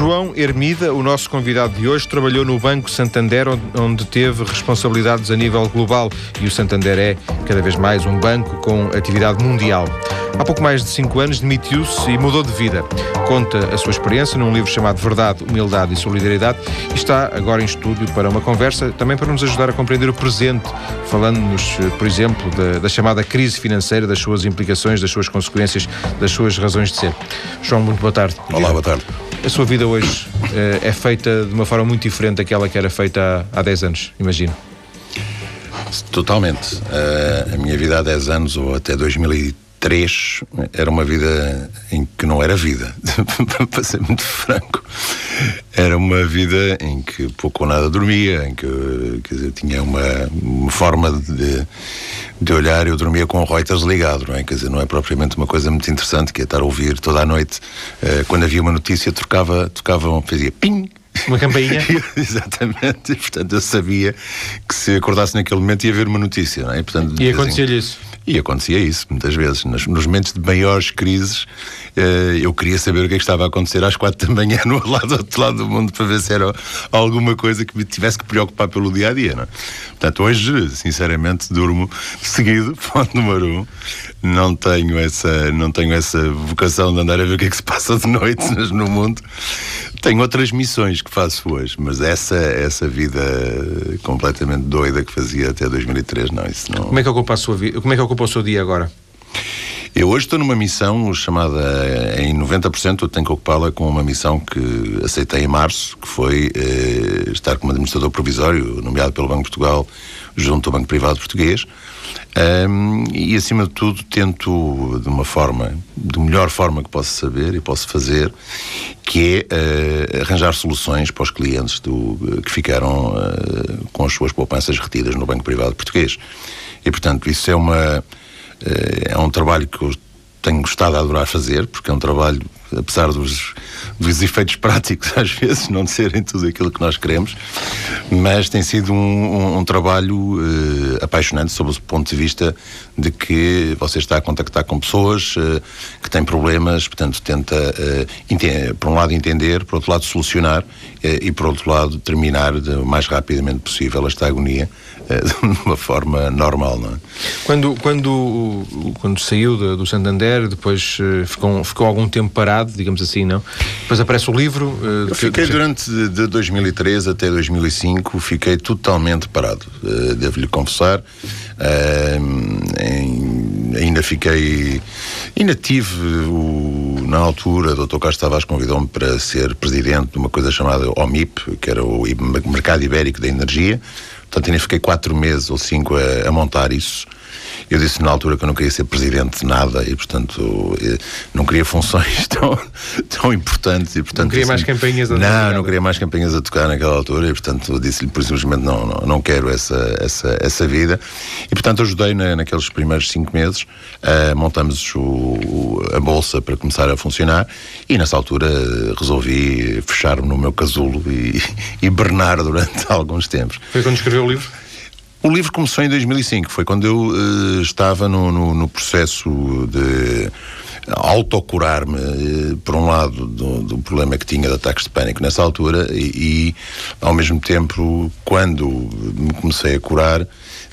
João Hermida, o nosso convidado de hoje, trabalhou no Banco Santander, onde teve responsabilidades a nível global. E o Santander é, cada vez mais, um banco com atividade mundial. Há pouco mais de cinco anos demitiu-se e mudou de vida. Conta a sua experiência num livro chamado Verdade, Humildade e Solidariedade e está agora em estúdio para uma conversa, também para nos ajudar a compreender o presente, falando-nos, por exemplo, da, da chamada crise financeira, das suas implicações, das suas consequências, das suas razões de ser. João, muito boa tarde. Olá, boa tarde. A sua vida hoje uh, é feita de uma forma muito diferente daquela que era feita há, há 10 anos, imagino. Totalmente. Uh, a minha vida há 10 anos ou até 2013 três era uma vida em que não era vida, para ser muito franco. Era uma vida em que pouco ou nada dormia, em que quer dizer, tinha uma, uma forma de, de olhar, eu dormia com o Reuters ligado, não é? Quer dizer, não é propriamente uma coisa muito interessante, que é estar a ouvir toda a noite. Uh, quando havia uma notícia, trocava, tocava, fazia ping, uma campainha? Exatamente, e, portanto eu sabia que se acordasse naquele momento ia haver uma notícia, não é? E, portanto, e acontecia-lhe isso? E acontecia isso, muitas vezes. Nos, momentos de maiores crises, uh, eu queria saber o que, é que estava a acontecer às quatro da manhã no lado, do outro lado do mundo para ver se era alguma coisa que me tivesse que preocupar pelo dia a dia. Não é? Portanto, hoje, sinceramente, durmo seguido, ponto número um. Não tenho essa, não tenho essa vocação de andar a ver o que é que se passa de noite no mundo. Tenho outras missões que faço hoje, mas essa, essa vida completamente doida que fazia até 2003, não, isso não. Como é que ocupa a sua vida? Como é que ocupa o seu dia agora? Eu hoje estou numa missão chamada, em 90% eu tenho que ocupá-la com uma missão que aceitei em março, que foi eh, estar como administrador provisório, nomeado pelo Banco de Portugal, junto ao Banco Privado Português, um, e acima de tudo tento de uma forma, de melhor forma que posso saber e posso fazer, que é uh, arranjar soluções para os clientes do, que ficaram uh, com as suas poupanças retidas no Banco Privado Português. E portanto isso é uma uh, é um trabalho que eu tenho gostado a adorar fazer, porque é um trabalho apesar dos, dos efeitos práticos, às vezes, não de serem tudo aquilo que nós queremos, mas tem sido um, um, um trabalho uh, apaixonante sob o ponto de vista de que você está a contactar com pessoas uh, que têm problemas, portanto, tenta, uh, por um lado, entender, por outro lado, solucionar e, por outro lado, terminar o mais rapidamente possível esta agonia de uma forma normal. Não é? quando, quando, quando saiu do, do Santander, depois ficou, ficou algum tempo parado digamos assim, não? Depois aparece o livro. Uh, Eu fiquei que... durante de 2013 até 2005, fiquei totalmente parado, uh, devo-lhe confessar. Ainda fiquei. Ainda tive, o, na altura, o Dr. Carlos Tavares convidou-me para ser presidente de uma coisa chamada OMIP, que era o Mercado Ibérico da Energia. Portanto, ainda fiquei quatro meses ou cinco a, a montar isso. Eu disse na altura que eu não queria ser presidente de nada e, portanto, não queria funções tão, tão importantes. E, portanto, não queria mais campanhas a tocar? Não, não queria mais campanhas a tocar naquela altura e, portanto, disse-lhe por simplesmente não, não, não quero essa, essa, essa vida. E, portanto, ajudei na, naqueles primeiros cinco meses. Uh, montamos o, a bolsa para começar a funcionar e, nessa altura, resolvi fechar-me no meu casulo e, e bernar durante alguns tempos. Foi quando escreveu o livro? O livro começou em 2005, foi quando eu uh, estava no, no, no, processo de autocurar-me, uh, por um lado, do, do, problema que tinha de ataques de pânico nessa altura, e, e, ao mesmo tempo, quando me comecei a curar,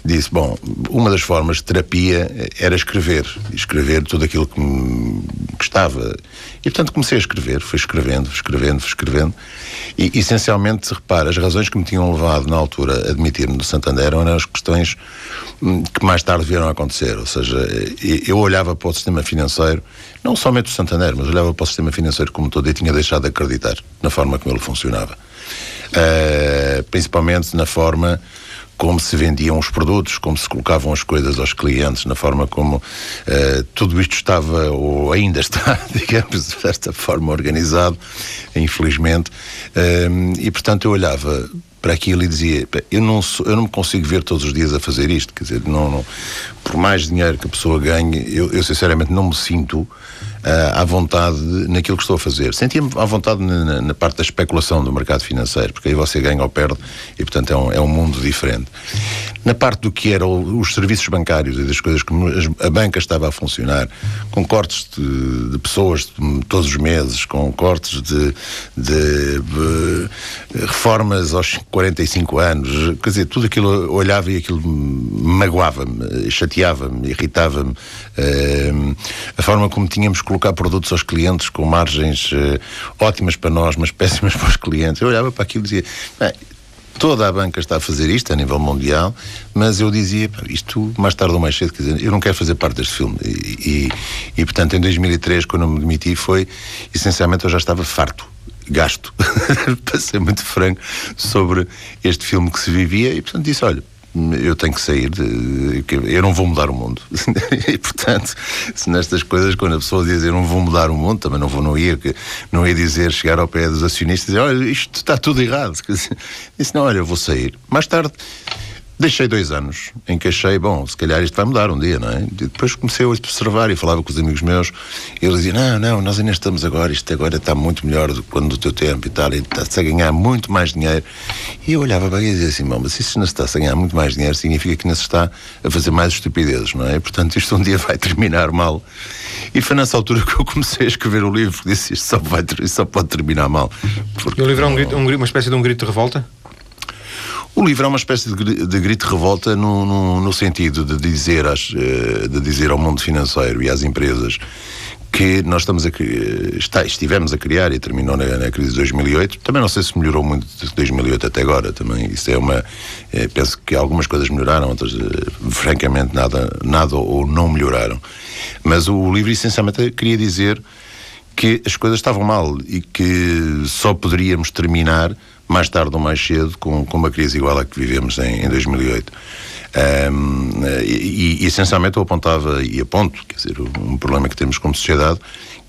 disse: Bom, uma das formas de terapia era escrever, escrever tudo aquilo que me gostava. E portanto comecei a escrever, fui escrevendo, escrevendo, fui escrevendo. E essencialmente, repara, as razões que me tinham levado na altura a admitir-me do Santander eram as questões hum, que mais tarde vieram a acontecer. Ou seja, eu olhava para o sistema financeiro, não somente o Santander, mas olhava para o sistema financeiro como todo e tinha deixado de acreditar na forma como ele funcionava. Uh, principalmente na forma como se vendiam os produtos, como se colocavam as coisas aos clientes, na forma como uh, tudo isto estava, ou ainda está, digamos, desta forma organizado, infelizmente. Uh, e, portanto, eu olhava para aquilo e dizia: eu não, sou, eu não me consigo ver todos os dias a fazer isto. Quer dizer, não, não por mais dinheiro que a pessoa ganhe, eu, eu sinceramente não me sinto uh, à vontade naquilo que estou a fazer. Sentia-me à vontade na, na, parte da especulação do mercado financeiro, porque aí você ganha ou perde e, portanto, é um, é um mundo diferente. Na parte do que eram os serviços bancários e das coisas que a banca estava a funcionar, com cortes de, de pessoas todos os meses, com cortes de, de, de, reformas aos 45 anos, quer dizer, tudo aquilo olhava e aquilo magoava-me, chateava-me, irritava-me. Uh, a forma como tínhamos colocar produtos aos clientes com margens uh, ótimas para nós, mas péssimas para os clientes. Eu olhava para aquilo e dizia. Toda a banca está a fazer isto a nível mundial, mas eu dizia, isto mais tarde ou mais cedo, quer dizer, eu não quero fazer parte deste filme. E, e, e portanto, em 2003, quando eu me demiti, foi essencialmente eu já estava farto gasto, para ser muito franco, sobre este filme que se vivia e, portanto, disse: olha, eu tenho que sair, de, eu não vou mudar o mundo. e portanto, se nestas coisas, quando a pessoa diz eu não vou mudar o mundo, também não vou, não ia, não ia dizer, chegar ao pé dos acionistas e dizer, olha, isto está tudo errado. Disse, não, olha, eu vou sair. Mais tarde, Deixei dois anos em que achei, bom, se calhar isto vai mudar um dia, não é? E depois comecei a observar e falava com os amigos meus e eles diziam: Não, não, nós ainda estamos agora, isto agora está muito melhor do que quando do teu tempo e tal, e está-se a ganhar muito mais dinheiro. E eu olhava para e dizia assim: Bom, mas se isto não está a ganhar muito mais dinheiro, significa que não se está a fazer mais estupidezes, não é? Portanto, isto um dia vai terminar mal. E foi nessa altura que eu comecei a escrever o livro, que disse: Isto só, vai, só pode terminar mal. Porque, e o livro é um grito, um, uma espécie de um grito de revolta? O livro é uma espécie de, de grito de revolta no, no, no sentido de dizer, às, eh, de dizer ao mundo financeiro e às empresas que nós estamos a, está, estivemos a criar e terminou na, na, crise de 2008. Também não sei se melhorou muito de 2008 até agora. Também isso é uma. É, penso que algumas coisas melhoraram, outras, eh, francamente, nada, nada ou não melhoraram. Mas o livro essencialmente queria dizer que as coisas estavam mal e que só poderíamos terminar mais tarde ou mais cedo, com, com uma crise igual à que vivemos em, em 2008. Um, e, e, essencialmente eu apontava e aponto, quer dizer, um problema que temos como sociedade,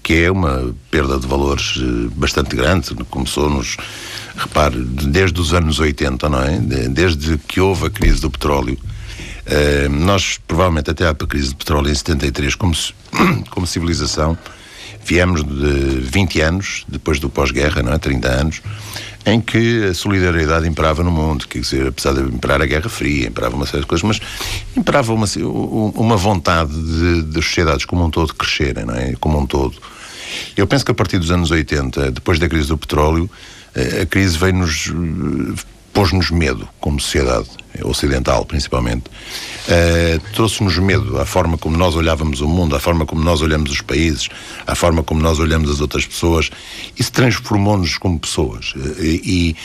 que é uma perda de valores eh, bastante grande. Começou nos, repare, desde os anos 80, não é? Desde que houve a crise do petróleo. Nós, provavelmente, até à crise do petróleo em 73, como, como civilização, viemos de 20 anos, depois do pós-guerra, não é? 30 anos, em que a solidariedade imperava no mundo, quer dizer, apesar de imperar a Guerra Fria, imperava uma série de coisas, mas imperava uma, uma vontade de, de sociedades como um todo crescerem, não é? Como um todo. Eu penso que a partir dos anos 80, depois da crise do petróleo, eh, a crise veio-nos pôs-nos medo como sociedade ocidental, principalmente. Uh, Trouxe-nos medo à forma como nós olhávamos o mundo, à forma como nós olhamos os países, à forma como nós olhamos as outras pessoas. Isso transformou-nos como pessoas. Uh, e,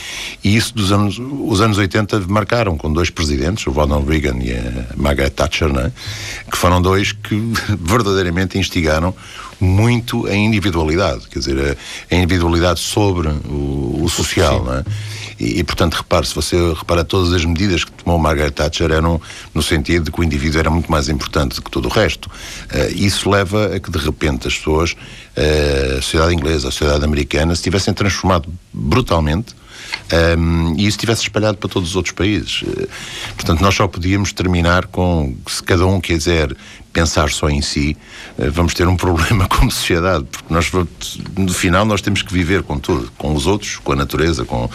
e, isso dos anos, os anos 80 marcaram com dois presidentes, o Ronald Reagan e a Margaret Thatcher, é? que foram dois que verdadeiramente instigaram muito a individualidade, quer dizer, a, individualidade sobre o, o social, não é? E, e, portanto, repare, se você repara, todas as medidas que tomou Margaret Thatcher eram no sentido de que o indivíduo era muito mais importante do que todo o resto. Uh, isso leva a que, de repente, as pessoas, uh, a sociedade inglesa, a sociedade americana, se tivessem transformado brutalmente um, e isso tivesse espalhado para todos os outros países. Uh, portanto, nós só podíamos terminar com, se cada um quiser pensar só em si, uh, vamos ter um problema como sociedade, porque nós, no final, nós temos que viver com tudo, com os outros, com a natureza, com,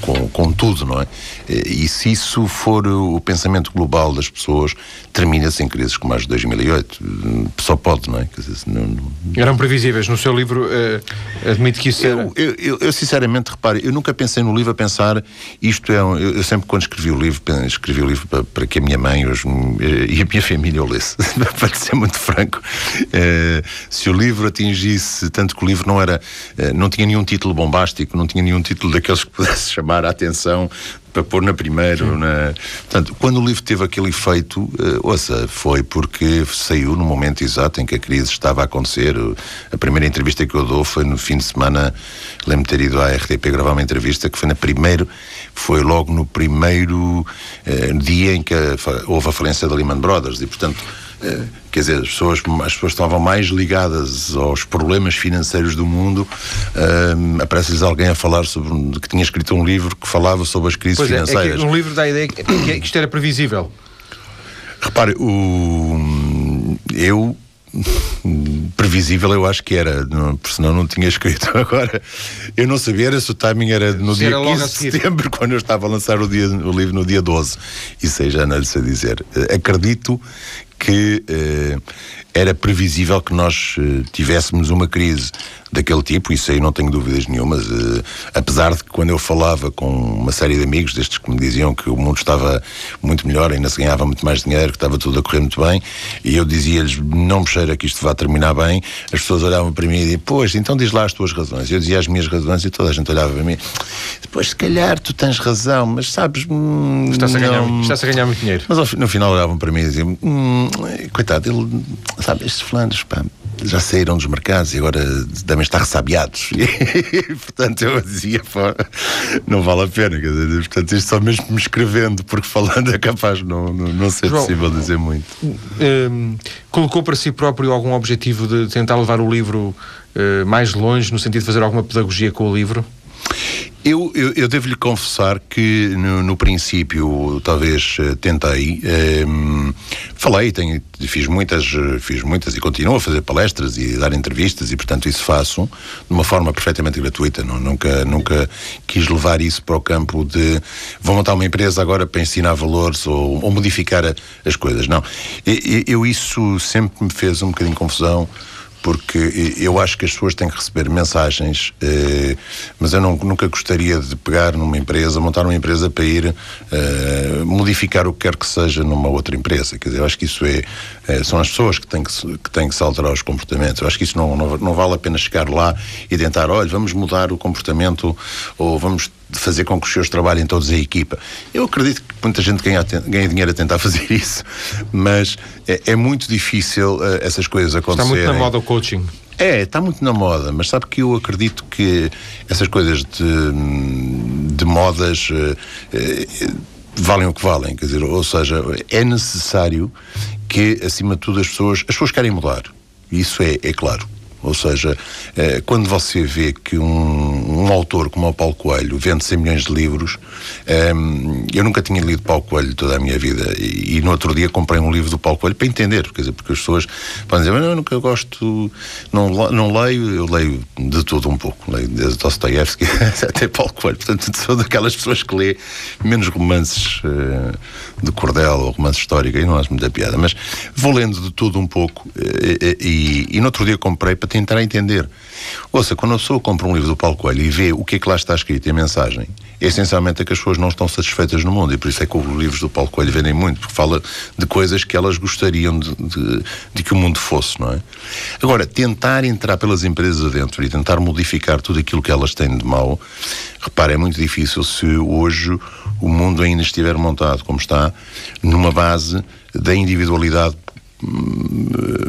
com, com tudo, não é? E se isso for o pensamento global das pessoas, termina-se em crises como as de 2008. Só pode, não é? Não, não... Eram previsíveis. No seu livro, uh, admite que isso era. Eu, eu, eu, sinceramente, repare, eu nunca pensei no livro a pensar isto é. Um, eu, eu, sempre, quando escrevi o livro, escrevi o livro para, para que a minha mãe os, e a minha família o lesse, para ser muito franco. Uh, se o livro atingisse, tanto que o livro não era. Uh, não tinha nenhum título bombástico, não tinha nenhum título daqueles que pudesse chamar a atenção para pôr na primeira. Na... Portanto, quando o livro teve aquele efeito, uh, ouça, foi porque saiu no momento exato em que a crise estava a acontecer. A primeira entrevista que eu dou foi no fim de semana, lembro-me ter ido à RTP gravar uma entrevista que foi na primeiro, foi logo no primeiro uh, dia em que a, houve a falência da Lehman Brothers e, portanto, quer dizer, as pessoas, as pessoas estavam mais ligadas aos problemas financeiros do mundo. Uh, Aparece-lhes alguém a falar sobre que tinha escrito um livro que falava sobre as crises pois financeiras. É, é um livro dá a ideia que, que isto era previsível. Repare, o, eu previsível eu acho que era, não, porque senão não tinha escrito. Agora, eu não sabia era se o timing era no se dia era 15 de setembro, quando eu estava a lançar o, dia, o livro no dia 12. Isso aí já não lhe sei dizer. Acredito que eh, era previsível que nós eh, tivéssemos uma crise daquele tipo, isso aí não tenho dúvidas nenhumas. Uh, apesar de que quando eu falava com uma série de amigos, destes que me diziam que o mundo estava muito melhor, ainda se ganhava muito mais dinheiro, que estava tudo a correr muito bem, e eu dizia-lhes, não me cheira que isto vá terminar bem, as pessoas olhavam para mim e diziam, pois, então diz lá as tuas razões. Eu dizia as minhas razões e toda a gente olhava para mim, depois se calhar tu tens razão, mas sabes. Hum, está-se, a ganhar, está a ganhar muito dinheiro. Mas no final olhavam para mim e diziam, hum, coitado, ele, sabe, estes fulanos, pá, já saíram dos mercados e agora devem estar ressabiados. E, portanto, eu dizia, pá, não vale a pena. Quer dizer, portanto, isto só mesmo me escrevendo, porque falando é capaz não, não, não ser João, possível dizer muito. Um, colocou para si próprio algum objetivo de tentar levar o livro uh, mais longe, no sentido de fazer alguma pedagogia com o livro? Eu, eu, eu devo-lhe confessar que no, no, princípio talvez eh, tentei, ehm, falei, tenho, fiz muitas, fiz muitas e continuo a fazer palestras e dar entrevistas e portanto isso faço de uma forma perfeitamente gratuita. Não, nunca, nunca quis levar isso para o campo de vou montar uma empresa agora para ensinar valores ou, ou modificar as coisas. Não, eu, eu isso sempre me fez um bocadinho confusão porque eu acho que as pessoas têm que receber mensagens, eh, mas eu não, nunca gostaria de pegar numa empresa, montar uma empresa para ir eh, modificar o que quer que seja numa outra empresa. Quer dizer, eu acho que isso é, é são as pessoas que têm que, que têm que se alterar os comportamentos. Eu acho que isso não, não, não vale a pena chegar lá e tentar, olha, vamos mudar o comportamento ou vamos fazer com que os seus trabalhem todos em equipa. Eu acredito que muita gente ganha, ganha dinheiro a tentar fazer isso, mas é, é muito difícil uh, essas coisas acontecerem. Está muito na moda o coaching. É, está muito na moda, mas sabe que eu acredito que essas coisas de, de modas uh, uh, valem o que valem, quer dizer, ou seja, é necessário que, acima de tudo, as pessoas, as pessoas querem mudar. Isso é, é claro. Ou seja, quando você vê que um, um, autor como o Paulo Coelho vende 100 milhões de livros, ehm, eu nunca tinha lido Paulo Coelho toda a minha vida e, no outro dia comprei um livro do Paulo Coelho para entender, quer dizer, porque as pessoas podem dizer, mas eu nunca gosto, não, não leio, eu leio de tudo um pouco, leio desde Dostoiévski até Paulo Coelho, portanto sou daquelas pessoas que lê menos romances uh, de cordel ou romance histórico, aí não há muita piada, mas vou lendo de tudo um pouco e, e, e no outro dia comprei para tentar entender. Ouça, quando a pessoa compra um livro do Paulo Coelho e vê o que é que lá está escrito e a mensagem, essencialmente é que as pessoas não estão satisfeitas no mundo e por isso é que os livros do Paulo Coelho vendem muito, porque fala de coisas que elas gostariam de, de, de que o mundo fosse, não é? Agora, tentar entrar pelas empresas adentro e tentar modificar tudo aquilo que elas têm de mau, repare, é muito difícil se hoje o mundo ainda estiver montado como está, numa base da individualidade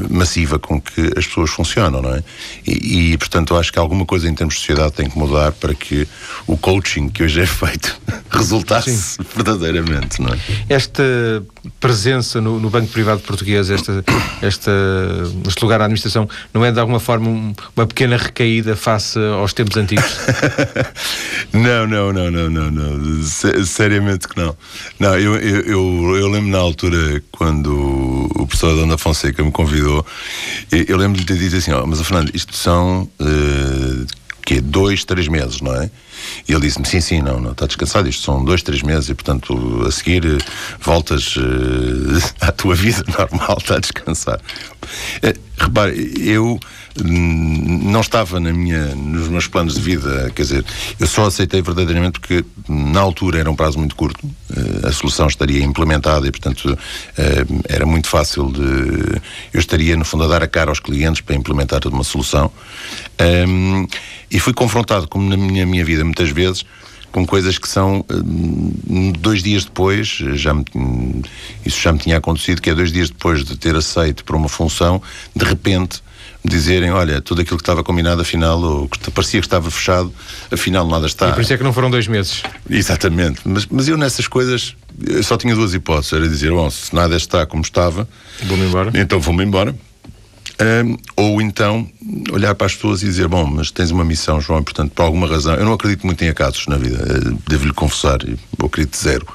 massiva com que as pessoas funcionam, não é? E, e, portanto, acho que alguma coisa em termos de sociedade tem que mudar para que o coaching que hoje é feito resultasse Sim. verdadeiramente, não é? Esta presença no, no Banco Privado Português, esta, esta, este lugar na administração, não é de alguma forma um, uma pequena recaída face aos tempos antigos? não, não, não, não, não, não. Seriamente que não. Não, eu, eu, eu, eu lembro na altura quando o professor Dona Fonseca me convidou, eu lembro de ter dito assim: mas Fernando, isto são. Uh, que dois, três meses, não é? E ele disse-me, sim, sim, não, não, está descansado, isto são dois, três meses e, portanto, a seguir eh, voltas uh, à tua vida normal, está a descansar. Uh, repare, eu não estava na minha, nos meus planos de vida, quer dizer, eu só aceitei verdadeiramente porque na altura era um prazo muito curto, a solução estaria implementada e, portanto, era muito fácil de. Eu estaria, no fundo, a dar a cara aos clientes para implementar uma solução. Um, e fui confrontado, como na minha, minha vida muitas vezes, com coisas que são dois dias depois, já me, isso já me tinha acontecido, que é dois dias depois de ter aceito para uma função, de repente dizerem, olha, tudo aquilo que estava combinado, afinal, ou que parecia que estava fechado, afinal nada está. E por isso é que não foram dois meses. Exatamente. Mas, mas eu nessas coisas eu só tinha duas hipóteses. Era dizer, bom, se nada está como estava, vou-me embora. Então vou-me embora. Um, ou então olhar para as pessoas e dizer: Bom, mas tens uma missão, João, e portanto, por alguma razão, eu não acredito muito em acasos na vida, eh, devo-lhe confessar, eu acredito zero.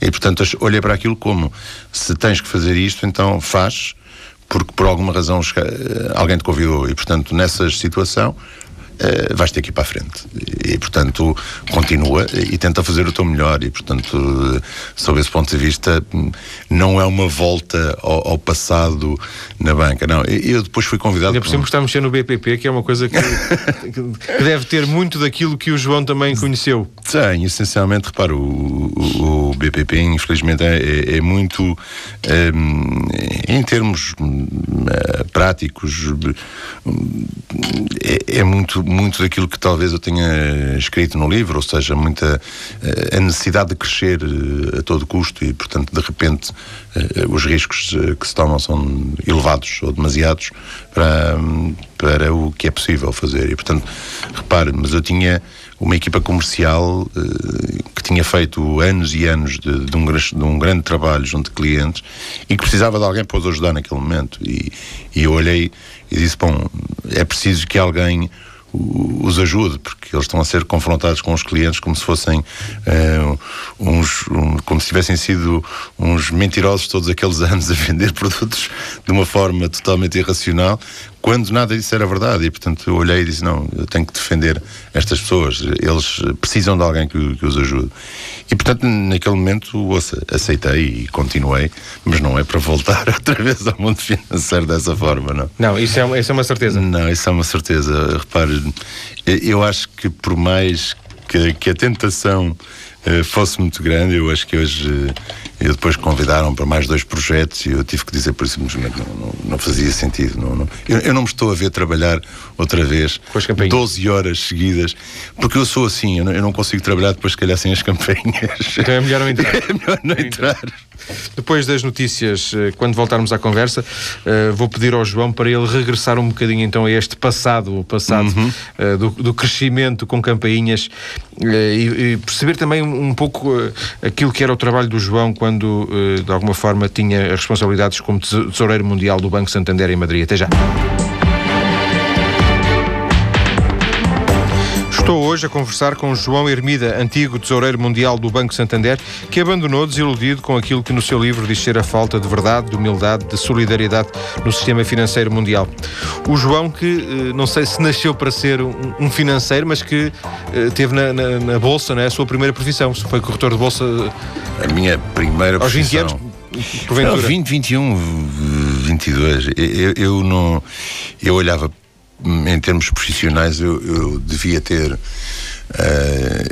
E portanto, olhei para aquilo como: se tens que fazer isto, então faz, porque por alguma razão eh, alguém te convidou. E portanto, nessa situação, uh, vais ter que ir para a frente. E, portanto, continua e tenta fazer o teu melhor. E, portanto, sob esse ponto de vista, não é uma volta ao, ao passado na banca. Não, eu depois fui convidado. Ainda por cima está a mexer no BPP, que é uma coisa que, que, deve ter muito daquilo que o João também conheceu. Tem, essencialmente, repara, o, o, BPP, infelizmente, é, é, é muito, um, em termos uh, práticos, é, é muito muito daquilo que talvez eu tenha escrito no livro, ou seja, muita eh, a necessidade de crescer eh, a todo custo e, portanto, de repente eh, os riscos que se tomam são elevados ou demasiados para, para o que é possível fazer. E, portanto, repare, mas eu tinha uma equipa comercial que tinha feito anos e anos de, de, um, de, um, grande trabalho junto de clientes e que precisava de alguém para os ajudar naquele momento. E, e eu olhei e disse: Bom, é preciso que alguém os ajude, porque eles estão a ser confrontados com os clientes como se fossem uh, uns, um, como se tivessem sido uns mentirosos todos aqueles anos a vender produtos de uma forma totalmente irracional, quando nada disso era verdade. E, portanto, eu olhei e disse: não, eu tenho que defender estas pessoas, eles precisam de alguém que, que os ajude. E, portanto, naquele momento, ouça, aceitei e continuei, mas não é para voltar outra vez ao mundo financeiro dessa forma, não. Não, isso é, isso é uma certeza. Não, isso é uma certeza. Repare, eu acho que por mais que, que a tentação fosse muito grande, eu acho que hoje uh, eu depois convidaram para mais dois projetos e eu tive que dizer por isso simplesmente não, não, não fazia sentido. Não, não. Eu, eu, não me estou a ver trabalhar outra vez 12 horas seguidas, porque eu sou assim, eu não, eu não consigo trabalhar depois, se calhar, sem as campainhas. Então é melhor não entrar. É melhor não entrar. Depois das notícias, eh, quando voltarmos à conversa, uh, vou pedir ao João para ele regressar um bocadinho então a este passado, o passado uhum. uh, do, do, crescimento com campainhas e, e, perceber também um, um pouco aquilo que era o trabalho do João quando, de alguma forma, tinha responsabilidades como tesoureiro mundial do Banco Santander em Madrid. Até já. Estou hoje a conversar com João Hermida, antigo tesoureiro mundial do Banco Santander, que abandonou desiludido com aquilo que no seu livro diz ser a falta de verdade, de humildade, de solidariedade no sistema financeiro mundial. O João que, eh, não sei se nasceu para ser um financeiro, mas que eh, teve na, na, na Bolsa, não é? a sua primeira profissão, foi corretor de Bolsa. A minha primeira aos profissão. Aos 20 anos? Porventura. Não, 20, 21, 22. Eu, eu não. Eu olhava em termos profissionais, eu, eu devia ter. Uh,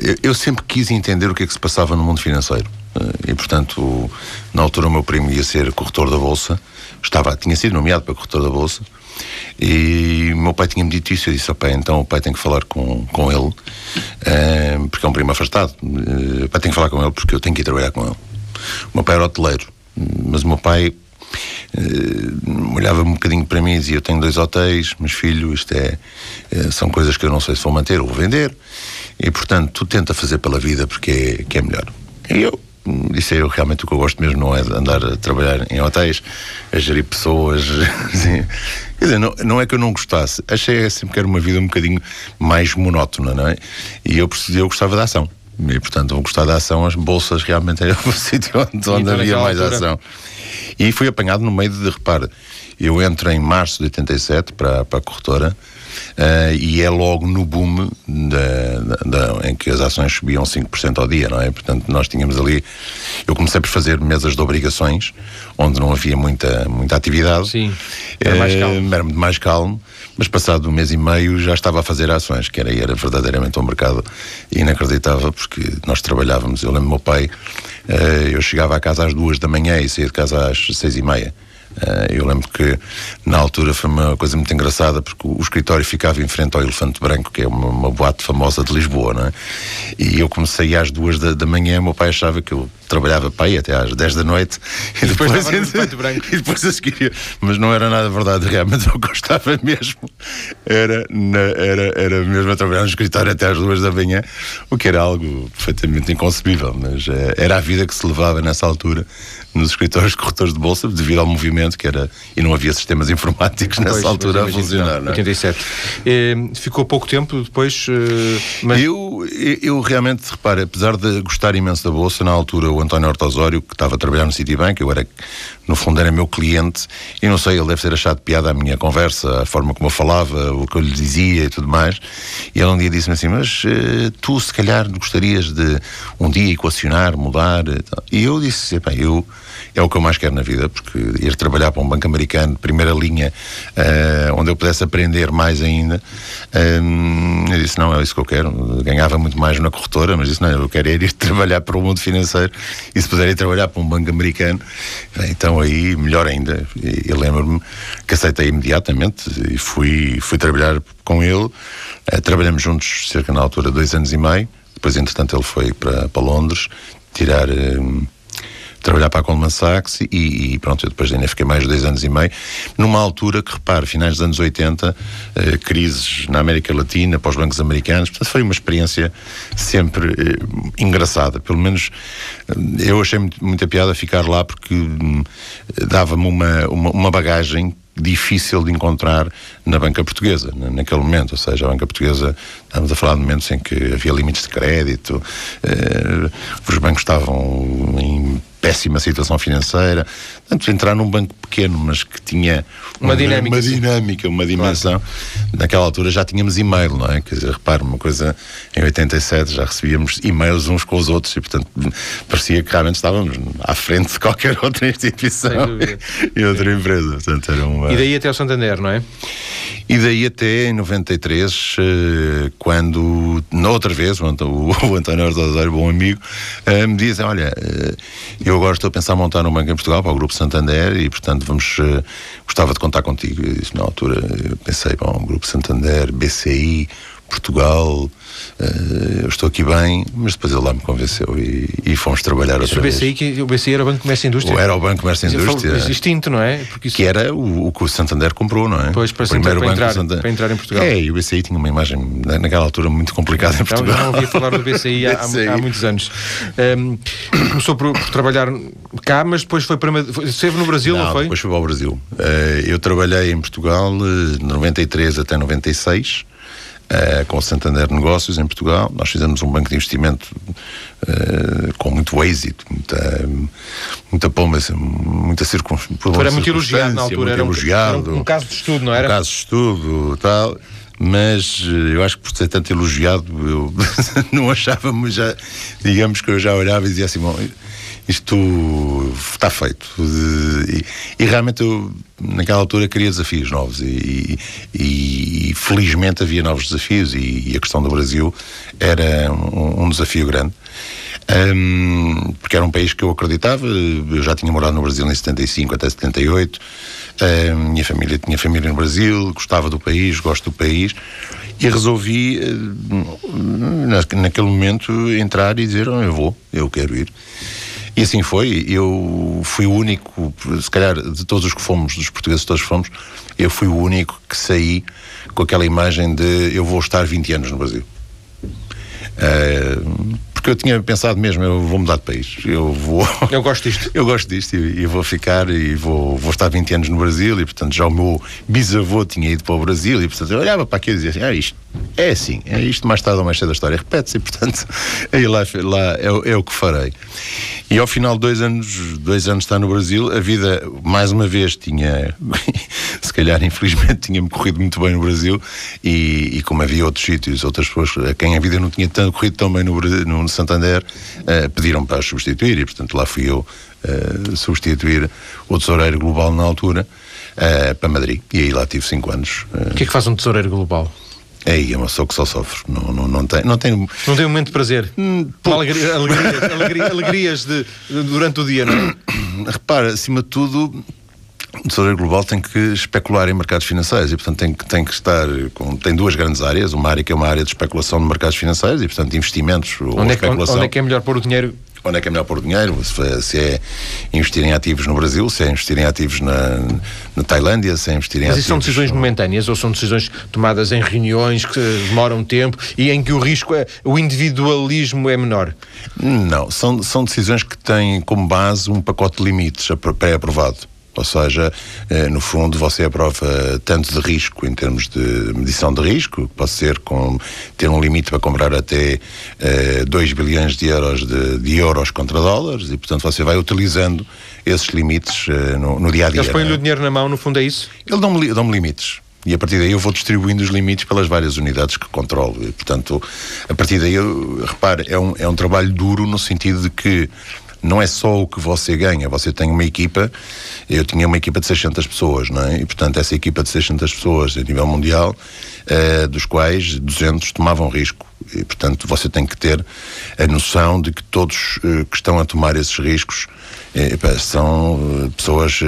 eu, eu, sempre quis entender o que é que se passava no mundo financeiro. Uh, e, portanto, na altura, o meu primo ia ser corretor da Bolsa, estava, tinha sido nomeado para corretor da Bolsa, e meu pai tinha-me dito isso. Eu disse: pai, então o pai tem que falar com, com ele, uh, porque é um primo afastado. o pai tem que falar com ele porque eu tenho que ir trabalhar com ele. O meu pai era hoteleiro, mas o meu pai uh, olhava um bocadinho para mim e dizia: Eu tenho dois hotéis, meus filhos, isto é, uh, são coisas que eu não sei se vou manter ou vou vender, e portanto, tu tenta fazer pela vida porque é, que é melhor. E eu disse eu realmente o que eu gosto mesmo não é andar a trabalhar em hotéis, a gerir pessoas. Assim. Quer dizer, não, não é que eu não gostasse, achei sempre que era uma vida um bocadinho mais monótona, não é? E eu, eu gostava da ação. E portanto, vou gostar da ação, as bolsas realmente é o sítio onde, onde havia mais altura. ação. E fui apanhado no meio de, repare, eu entro em março de 87 para, para a corretora uh, e é logo no boom da, da, em que as ações subiam 5% ao dia, não é? Portanto, nós tínhamos ali. Eu comecei por fazer mesas de obrigações, onde não havia muita, muita atividade. Sim, era mais calmo. Era mais calmo mas passado um mês e meio já estava a fazer ações, que era, era verdadeiramente um mercado inacreditável, porque nós trabalhávamos, eu lembro do meu pai, uh, eu chegava à casa às duas da manhã e saía de casa às seis e meia. Uh, eu lembro que na altura foi uma coisa muito engraçada porque o escritório ficava em frente ao Elefante Branco, que é uma, uma boate famosa de Lisboa, não é? E eu comecei às duas da, da manhã, meu pai achava que eu trabalhava para aí até às 10 da noite e, depois, depois branco. e depois a seguir, mas não era nada verdade, realmente eu gostava mesmo era, na, era, era mesmo a trabalhar no escritório até às duas da manhã, o que era algo perfeitamente inconcebível, mas uh, era a vida que se levava nessa altura nos escritórios corretores de bolsa devido ao movimento que era e não havia sistemas informáticos nessa altura a funcionar. Não, 87. É? ficou pouco tempo depois. Uh, mas... eu, eu realmente repare, apesar de gostar imenso da bolsa, na altura o António Horta Osório, que estava a trabalhar no Citibank, eu era no fundo era meu cliente, e não sei, ele deve ter achado piada a minha conversa, a forma como eu falava, o que eu lhe dizia e tudo mais. E ele um dia disse-me assim: Mas uh, tu, se calhar, gostarias de um dia equacionar, mudar? E eu disse: Bem, eu é o que eu mais quero na vida, porque ir trabalhar para um banco americano, primeira linha, uh, onde eu pudesse aprender mais ainda, um, eu disse: Não, é isso que eu quero. Ganhava muito mais na corretora, mas disse: Não, eu quero é ir trabalhar para o mundo financeiro e se puder ir trabalhar para um banco americano, então aí melhor ainda. E, lembro-me que aceitei imediatamente e fui, fui trabalhar com ele. Uh, trabalhamos juntos cerca na altura dois anos e meio. Depois, entretanto, ele foi para, para Londres tirar. Uh, trabalhar para a Goldman Sachs e, e, pronto, eu depois ainda fiquei mais de dois anos e meio, numa altura que, repare, finais dos anos 80, eh, crises na América Latina, para os bancos americanos, portanto foi uma experiência sempre eh, engraçada, pelo menos eh, eu achei muito, muita piada ficar lá porque hum, dava-me uma, uma, uma bagagem difícil de encontrar na banca portuguesa, naquele momento. Ou seja, a banca portuguesa, estamos a falar de momentos em que havia limites de crédito, eh, os bancos estavam em péssima situação financeira. Portanto, entrar num banco pequeno, mas que tinha uma, uma dinâmica, uma, dinâmica, uma dimensão. Claro. Naquela altura já tínhamos e-mail, não é? Quer dizer, repare, uma coisa, em 87 já recebíamos e-mails uns com os outros e, portanto, parecia que realmente estávamos à frente de qualquer outra instituição e outra empresa. Portanto, era uma... E daí até ao Santander, não é? E daí até em 93, eh, quando, outra vez, o António Osório, bom amigo, eh, me dizem: Olha, eh, eu agora estou a pensar em montar um banco em Portugal para o Grupo Santander e, portanto, vamos, gostava de contar contigo. Disse, na altura, eu pensei: Bom, Grupo Santander, BCI, Portugal, uh, eu estou aqui bem, mas depois ele lá me convenceu e, e fomos trabalhar outra o BCI, vez. Que, o BCI era o Banco de Comércio e Indústria? Ou era o Banco de Comércio e Indústria. Mas extinto, não é? Isso... Que era o, o, que o Santander comprou, não é? Pois, para, primeiro para, entrar, Santander... para entrar em Portugal. É, e o BCI tinha uma imagem, naquela altura, muito complicada em Portugal. Então, já não ouvia falar do BCI há, há, muitos anos. Um, começou por, por, trabalhar cá, mas depois foi para... Esteve no Brasil, não, não foi? depois foi para o Brasil. Uh, eu trabalhei em Portugal de 93 até 96 uh, com o Santander Negócios em Portugal. Nós fizemos um banco de investimento uh, com muito êxito, muita, muita pomba, muita circunstância. Era muito elogiado na altura, era, elogiado, era um, um, caso de estudo, não era? Um caso de estudo tal. Mas eh, eu acho que por ser tanto elogiado, eu não achava, mas já, digamos que eu já olhava e dizia assim: bom, isto está feito. E, e, realmente eu, naquela altura, queria desafios novos e, e, e felizmente havia novos desafios e, a questão do Brasil era um, um desafio grande. Um, porque era um país que eu acreditava, eu já tinha morado no Brasil em 75 até 78, a minha família tinha família no Brasil, gostava do país, gosto do país, e resolvi, naquele momento, entrar e dizer: oh, Eu vou, eu quero ir. E assim foi. Eu fui o único, se calhar, de todos os que fomos, dos portugueses todos fomos, eu fui o único que saí com aquela imagem de eu vou estar 20 anos no Brasil. Uh, porque eu tinha pensado mesmo, eu vou mudar de país. Eu vou. Eu gosto disto. eu gosto disto e, e, vou ficar e vou, vou estar 20 anos no Brasil e, portanto, já o meu bisavô tinha ido para o Brasil e, portanto, eu olhava para aquilo e dizia assim: ah, isto é assim, é isto mais tarde ou mais cedo a história repete-se e, portanto, aí lá, lá é, é o que farei. E ao final de dois anos, dois anos estar no Brasil, a vida, mais uma vez, tinha, se calhar, infelizmente, tinha-me corrido muito bem no Brasil e, e, como havia outros sítios, outras pessoas a quem a vida não tinha tanto, corrido tão bem no, no Santander, uh, pediram para substituir e, portanto, lá fui eu uh, substituir o tesoureiro global na altura uh, para Madrid. E aí lá tive cinco anos. O que é que faz um tesoureiro global? É aí, é uma pessoa que só sofre. Não, não, não, tem, não tem. Não tem um momento de prazer. Hum, alegria, alegrias, alegrias, alegrias de, durante o dia, não é? Repara, acima de tudo, o Tesoureiro Global tem que especular em mercados financeiros e, portanto, tem que, tem que estar com. Tem duas grandes áreas. Uma área que é uma área de especulação de mercados financeiros e, portanto, de investimentos onde ou é, especulação. Onde é que é melhor pôr o dinheiro onde é que é melhor pôr o dinheiro, se é investir em ativos no Brasil, se é investir em ativos na, na Tailândia, se é investir em Mas ativos... isso são decisões momentâneas ou são decisões tomadas em reuniões que demoram tempo e em que o risco, é, o individualismo é menor? Não, são, são decisões que têm como base um pacote de limites pré-aprovado. Ou seja, eh, no fundo você aprova tanto de risco em termos de medição de risco, que pode ser com ter um limite para comprar até 2 eh, bilhões de euros de, de, euros contra dólares e portanto você vai utilizando esses limites eh, no, no dia a dia. Eles põem-lhe é? o dinheiro na mão, no fundo é isso? Eles dão-me dão limites. E a partir daí eu vou distribuindo os limites pelas várias unidades que controlo. E, portanto, a partir daí, eu, repare, é um, é um trabalho duro no sentido de que não é só o que você ganha, você tem uma equipa, eu tinha uma equipa de 600 pessoas, não é? E, portanto, essa equipa de 600 pessoas a nível mundial, uh, dos quais 200 tomavam risco. E, portanto, você tem que ter a noção de que todos uh, que estão a tomar esses riscos uh, são pessoas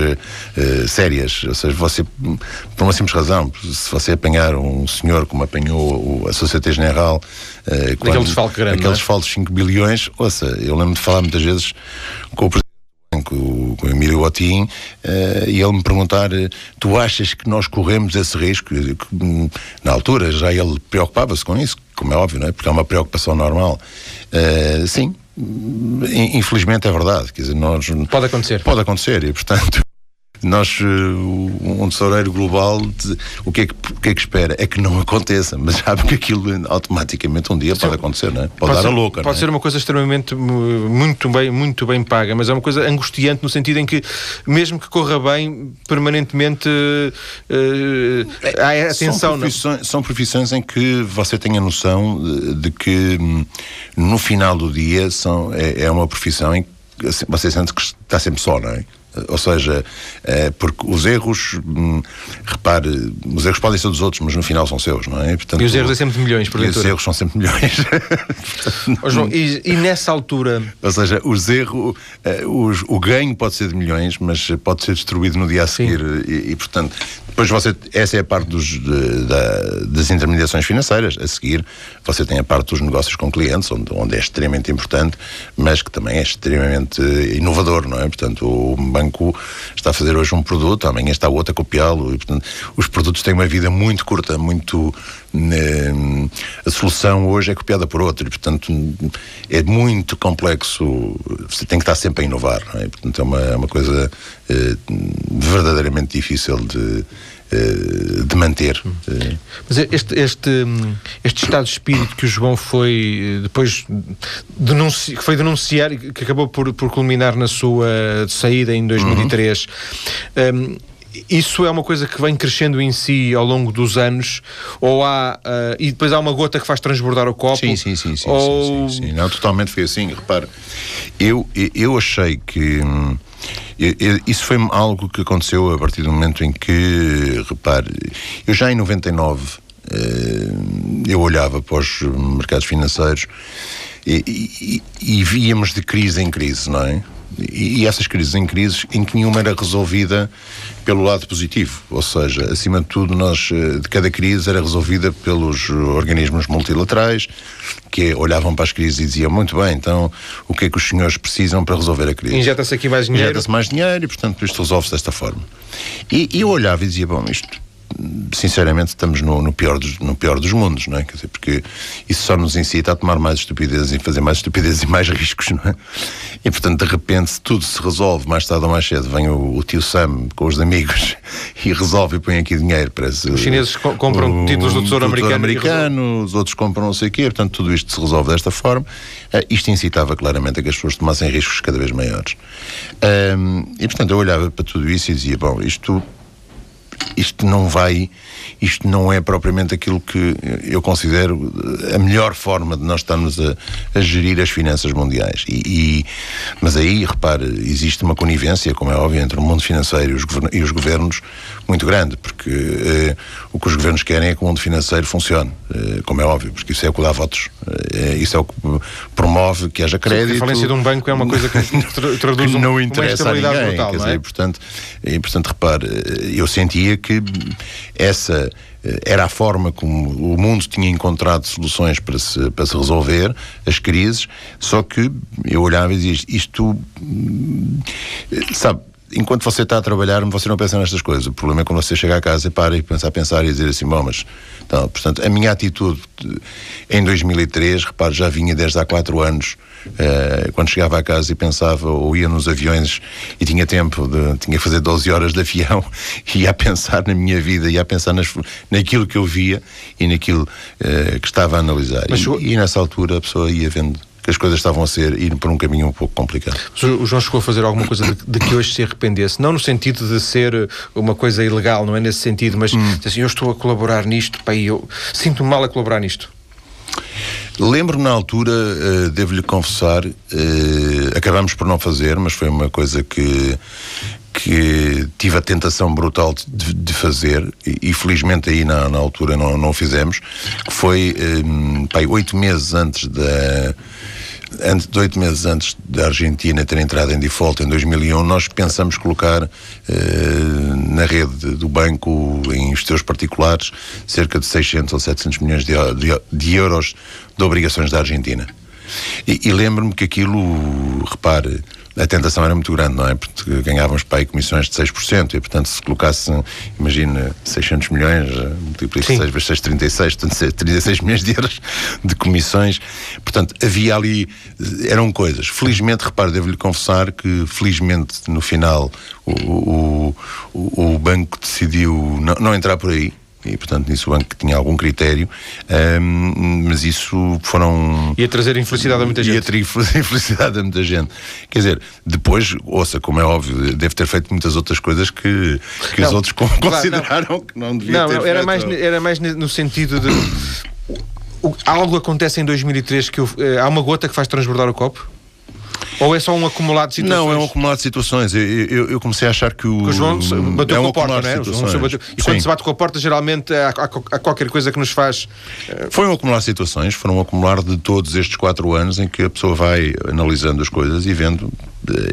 sérias. Ou seja, você, por uma simples razão, se você apanhar um senhor como apanhou a Sociedade General, grandes, aqueles é? falsos 5 bilhões, ouça, eu lembro de falar muitas vezes com o presidente com, com o Emílio Otim, uh, e ele me perguntar: tu achas que nós corremos esse risco? Hum, na altura já ele preocupava-se com isso, como é óbvio, não é? Porque é uma preocupação normal. Uh, sim, infelizmente é verdade. Quer dizer, nós, pode acontecer. Pode acontecer, e portanto nós, eh, um tesoureiro global, o que, é que, o que é que espera? É que não aconteça, mas sabe que aquilo automaticamente um dia pode acontecer, não é? Pode, pode dar ser, a louca. Pode é? ser uma coisa extremamente muito bem, muito bem paga, mas é uma coisa angustiante no sentido em que, mesmo que corra bem, permanentemente uh, há atenção. São profissões, são profissões em que você tem a noção de, de que hum, no final do dia são, é, é uma profissão em que você sente que está sempre só, não é? Ou seja, é, porque os erros, hum, repare, os erros podem ser dos outros, mas no final são seus, não é? Portanto, e os erros é sempre de milhões, por Os erros são sempre milhões. oh, João, e, e, nessa altura. Ou seja, os erros, uh, os, o ganho pode ser de milhões, mas pode ser destruído no dia a seguir. E, e, portanto, depois você, essa é a parte dos, de, da, das intermediações financeiras. A seguir, você tem a parte dos negócios com clientes, onde, onde é extremamente importante, mas que também é extremamente inovador, não é? Portanto, o banco está a fazer hoje um produto, amanhã está outro a copiá-lo, os produtos têm uma vida muito curta, muito. A solução hoje é copiada por outro, e portanto é muito complexo. Você tem que estar sempre a inovar, não é? Portanto, é uma, é uma coisa eh, verdadeiramente difícil de eh, de manter. Mas este, este, este estado de espírito que o João foi eh, depois denunci, que foi denunciar e que acabou por, por culminar na sua saída em 2003, uhum. um, isso é uma coisa que vem crescendo em si ao longo dos anos, ou há uh, e depois há uma gota que faz transbordar o copo? Sim, sim, sim, sim, ou... sim, sim, sim. Não, totalmente foi assim. Repare, eu, eu achei que hum, isso foi algo que aconteceu a partir do momento em que, repare, eu já em 99 eh, eu olhava para os mercados financeiros e, e, e víamos de crise em crise, não é? E, essas crises em crises em que nenhuma era resolvida pelo lado positivo, ou seja, acima de tudo, nós eh, de cada crise era resolvida pelos organismos multilaterais que olhavam para as crises e diziam muito bem, então o que é que os senhores precisam para resolver a crise? Injeta-se aqui mais dinheiro. Injeta-se mais dinheiro e, portanto, isto resolve-se desta forma. E, e eu olhava e dizia, bom, isto sinceramente estamos no, no, pior dos, no pior dos mundos, não é? Quer dizer, porque isso só nos incita a tomar mais estupidez e fazer mais estupidez e mais riscos, não é? E portanto, de repente, tudo se resolve, mais tarde ou mais cedo, vem o, o tio Sam com os amigos e resolve e põe aqui dinheiro. Parece, os chineses co compram o, títulos do Tesouro Americano. americano os outros compram não sei o quê, portanto, tudo isto se resolve desta forma. Uh, isto incitava claramente a que as pessoas tomassem riscos cada vez maiores. Um, e portanto, eu olhava para tudo isso e dizia: bom, isto isto não vai, isto não é propriamente aquilo que eu considero a melhor forma de nós estarmos a, a gerir as finanças mundiais. E, e, mas aí, repare, existe uma conivência, como é óbvio, entre o mundo financeiro e os, e os governos muito grande, porque eh, o que os governos querem é que o mundo financeiro funcione, eh, como é óbvio, porque isso é o que dá votos, eh, isso é o que promove que haja crédito. Sim, a falência de um banco é uma coisa que traduz que não interessa uma a ninguém. Brutal, quer dizer, é? portanto, e, portanto, repare, eu sentia que essa era a forma como o mundo tinha encontrado soluções para se, para se resolver as crises, só que eu olhava e dizia isto, hum, sabe, enquanto você está a trabalhar, você não pensa nestas coisas. O problema é quando você chega a casa e para e pensa a pensar e dizer assim, bom, mas... Então, portanto, a minha atitude em 2003, repare, já vinha desde há quatro anos, eh, quando chegava a casa e pensava, ou ia nos aviões e tinha tempo, de, tinha que fazer 12 horas de avião, e ia a pensar na minha vida, ia a pensar nas, naquilo que eu via e naquilo eh, que estava a analisar. Mas, e, e nessa altura a pessoa ia vendo que as coisas estavam a ser ir por um caminho um pouco complicado. O João chegou a fazer alguma coisa de, de, que hoje se arrependesse, não no sentido de ser uma coisa ilegal, não é nesse sentido, mas hum. assim, eu estou a colaborar nisto, pá, eu sinto-me mal a colaborar nisto. Lembro na altura, uh, devo-lhe confessar, uh, acabamos por não fazer, mas foi uma coisa que, que tive a tentação brutal de, de fazer, e, e, felizmente aí na, na altura não, não fizemos, que foi um, pai, oito meses antes da antes, de oito meses antes da Argentina ter entrado em default em 2001, nós pensamos colocar eh, na rede do banco, em os particulares, cerca de 600 ou 700 milhões de, de, de euros de obrigações da Argentina. E, e lembro-me que aquilo, repare, a tentação era muito grande, não é? Porque ganhávamos para aí comissões de 6%, e portanto se colocasse, imagina, 600 milhões, eh, multiplica 6 vezes 6, 36, portanto 36 milhões de euros de comissões. Portanto, havia ali, eh, eram coisas. Felizmente, repare, devo-lhe confessar que, felizmente, no final, o, o, o, o banco decidiu não, não entrar por aí e portanto nisso o banco tinha algum critério, um, mas isso foram. Ia trazer infelicidade a muita gente. Ia trazer infelicidade a muita gente. Quer dizer, depois, ouça, como é óbvio, deve ter feito muitas outras coisas que, que não, os outros consideraram não. que não devia não, ter não, era feito. Mais, era mais no sentido de. algo acontece em 2003 que eh, há uma gota que faz transbordar o copo? Ou é só um acumulado de situações? Não, é um acumulado de situações. Eu, eu, eu comecei a achar que o. Que o João bateu é um com a porta, não é? Bateu... E quando Sim. se bate com a porta, geralmente há, há, há, qualquer coisa que nos faz. Uh... Foi um acumular de situações, foram um acumular de todos estes quatro anos em que a pessoa vai analisando as coisas e vendo uh,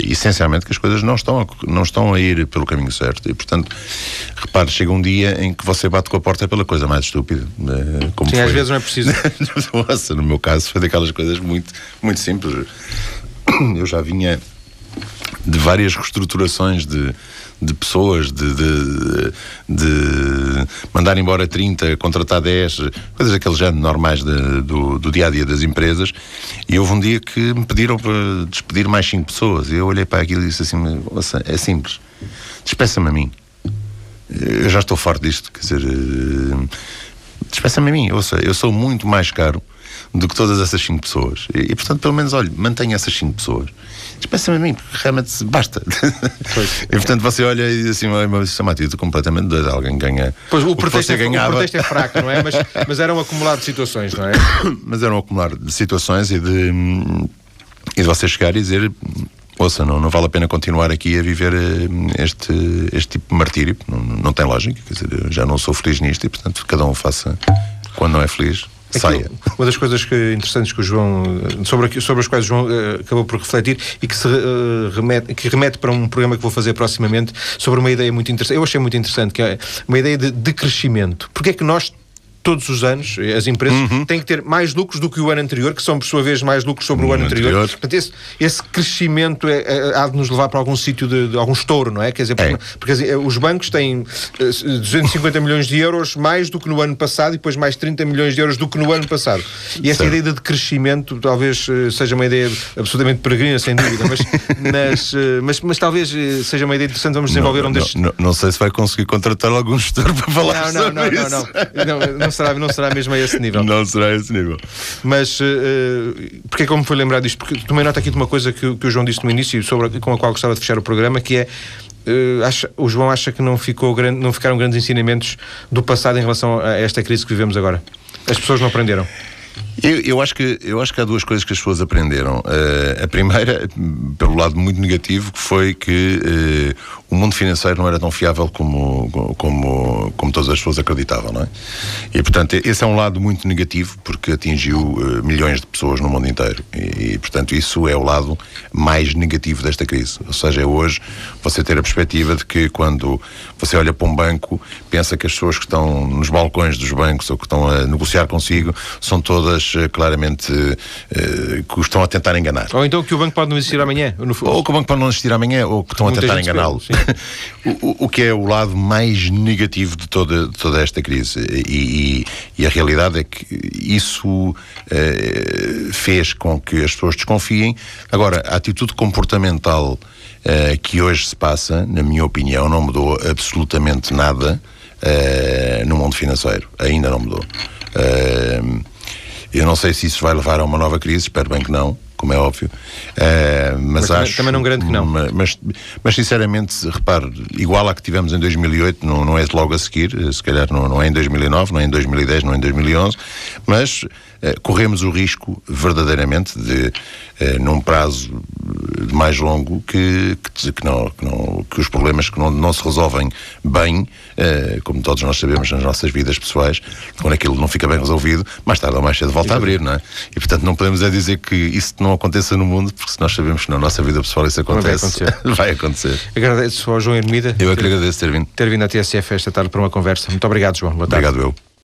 essencialmente que as coisas não estão, a, não estão a ir pelo caminho certo. E portanto, repare, chega um dia em que você bate com a porta pela coisa mais estúpida. Uh, como Sim, foi. às vezes não é preciso. Nossa, no meu caso foi daquelas coisas muito, muito simples eu já vinha de várias reestruturações de, de pessoas, de, de, de, mandar embora 30, contratar 10, coisas daqueles género normais de, do, do dia a dia das empresas. E houve um dia que me pediram para despedir mais 5 pessoas. E eu olhei para aquilo e disse assim: é simples, despeça-me a mim. Eu já estou farto disto, quer dizer, eh, despeça-me a mim. Ouça, eu sou muito mais caro do que todas essas cinco pessoas. E, e portanto, pelo menos, olha, mantenha essas cinco pessoas. Despeça-me a mim, porque realmente basta. e portanto você olha e diz assim, mas é uma atitude completamente doida. Alguém ganha. Pois o, pretexto, é, ganhava... o pretexto é fraco, não é? Mas, mas era um acumulado de situações, não é? mas era um acumulado de situações e de, e de você chegar e dizer. Ouça, não, não vale a pena continuar aqui a viver eh, este, este tipo de martírio, não, não tem lógica, quer dizer, já não sou feliz nisto e, portanto, cada um faça quando não é feliz, saia. uma das coisas que, interessantes que o João, sobre, sobre as quais o João uh, acabou por refletir e que, se, uh, remete, que remete para um programa que vou fazer proximamente sobre uma ideia muito interessante. Eu achei muito interessante, que é uma ideia de, de crescimento. Porque é que nós todos os anos, as empresas uhum. têm que ter mais lucros do que o ano anterior, que são, por sua vez, mais lucros sobre o, o ano anterior. anterior. Portanto, esse, esse crescimento é, é, há de nos levar para algum sítio de, de, algum estouro, não é? Quer dizer, porque, é. porque assim, os bancos têm 250 eh, milhões de euros mais do que no ano passado e depois mais 30 milhões de euros do que no ano passado. E essa ideia de crescimento talvez eh, seja uma ideia absolutamente peregrina, sem dúvida, mas, mas, eh, mas, mas, talvez seja uma ideia interessante. Vamos desenvolver não, um destes. Não, não, sei se vai conseguir contratar algum gestor para falar não, sobre não, isso. Não, não, não. não será, não será mesmo a esse nível. Não será a esse nível. Mas uh, porque é como foi lembrar disto? Porque tomei nota aqui de uma coisa que, que o João disse no início, sobre, com a qual gostava de fechar o programa, que é Uh, acha, o João acha que não, ficou grande, não ficaram grandes ensinamentos do passado em relação a esta crise que vivemos agora? As pessoas não aprenderam? Eu, eu, acho que, eu acho que há duas coisas que as pessoas aprenderam. Uh, a primeira, pelo lado muito negativo, que foi que uh, o mundo financeiro não era tão fiável como, como, como todas as pessoas acreditavam, não é? E, portanto, esse é um lado muito negativo, porque atingiu uh, milhões de pessoas no mundo inteiro. E, e, portanto, isso é o lado mais negativo desta crise. Ou seja, é hoje você ter a perspectiva de que quando você olha para um banco, pensa que as pessoas que estão nos balcões dos bancos ou que estão a negociar consigo são todas uh, claramente uh, que estão a tentar enganar. Ou então que o banco pode não existir amanhã. Ou que o banco pode não existir amanhã, ou que estão Muita a tentar enganá-lo. o, o, que é o lado mais negativo de toda, de toda esta crise. E, e, e, a realidade é que isso uh, fez com que as pessoas desconfiem. Agora, a atitude comportamental uh, que hoje se passa, na minha opinião, não mudou absolutamente nada uh, no mundo financeiro. Ainda não mudou. Eu não sei se isso vai levar a uma nova crise, espero bem que não como é óbvio. Uh, mas, mas acho, também, não grande que não. Mas, mas, sinceramente, repare, igual à que tivemos em 2008, não, não é logo a seguir, se calhar não, não é em 2009, não é em 2010, não é em 2011, mas corremos o risco verdadeiramente de, uh, num prazo mais longo, que, que, que, não, que, não, que os problemas que não, não se resolvem bem, como todos nós sabemos nas nossas vidas pessoais, quando aquilo não fica bem resolvido, mais tarde ou mais cedo volta a abrir, não é? E portanto não podemos é dizer que isso não não aconteça no mundo, porque se nós sabemos que na nossa vida pessoal isso acontece, vai acontecer. vai acontecer. Agradeço ao João Hermida. Eu é que agradeço ter vindo. Ter vindo à TSF esta tarde para uma conversa. Muito obrigado, João. Boa tarde. Obrigado eu.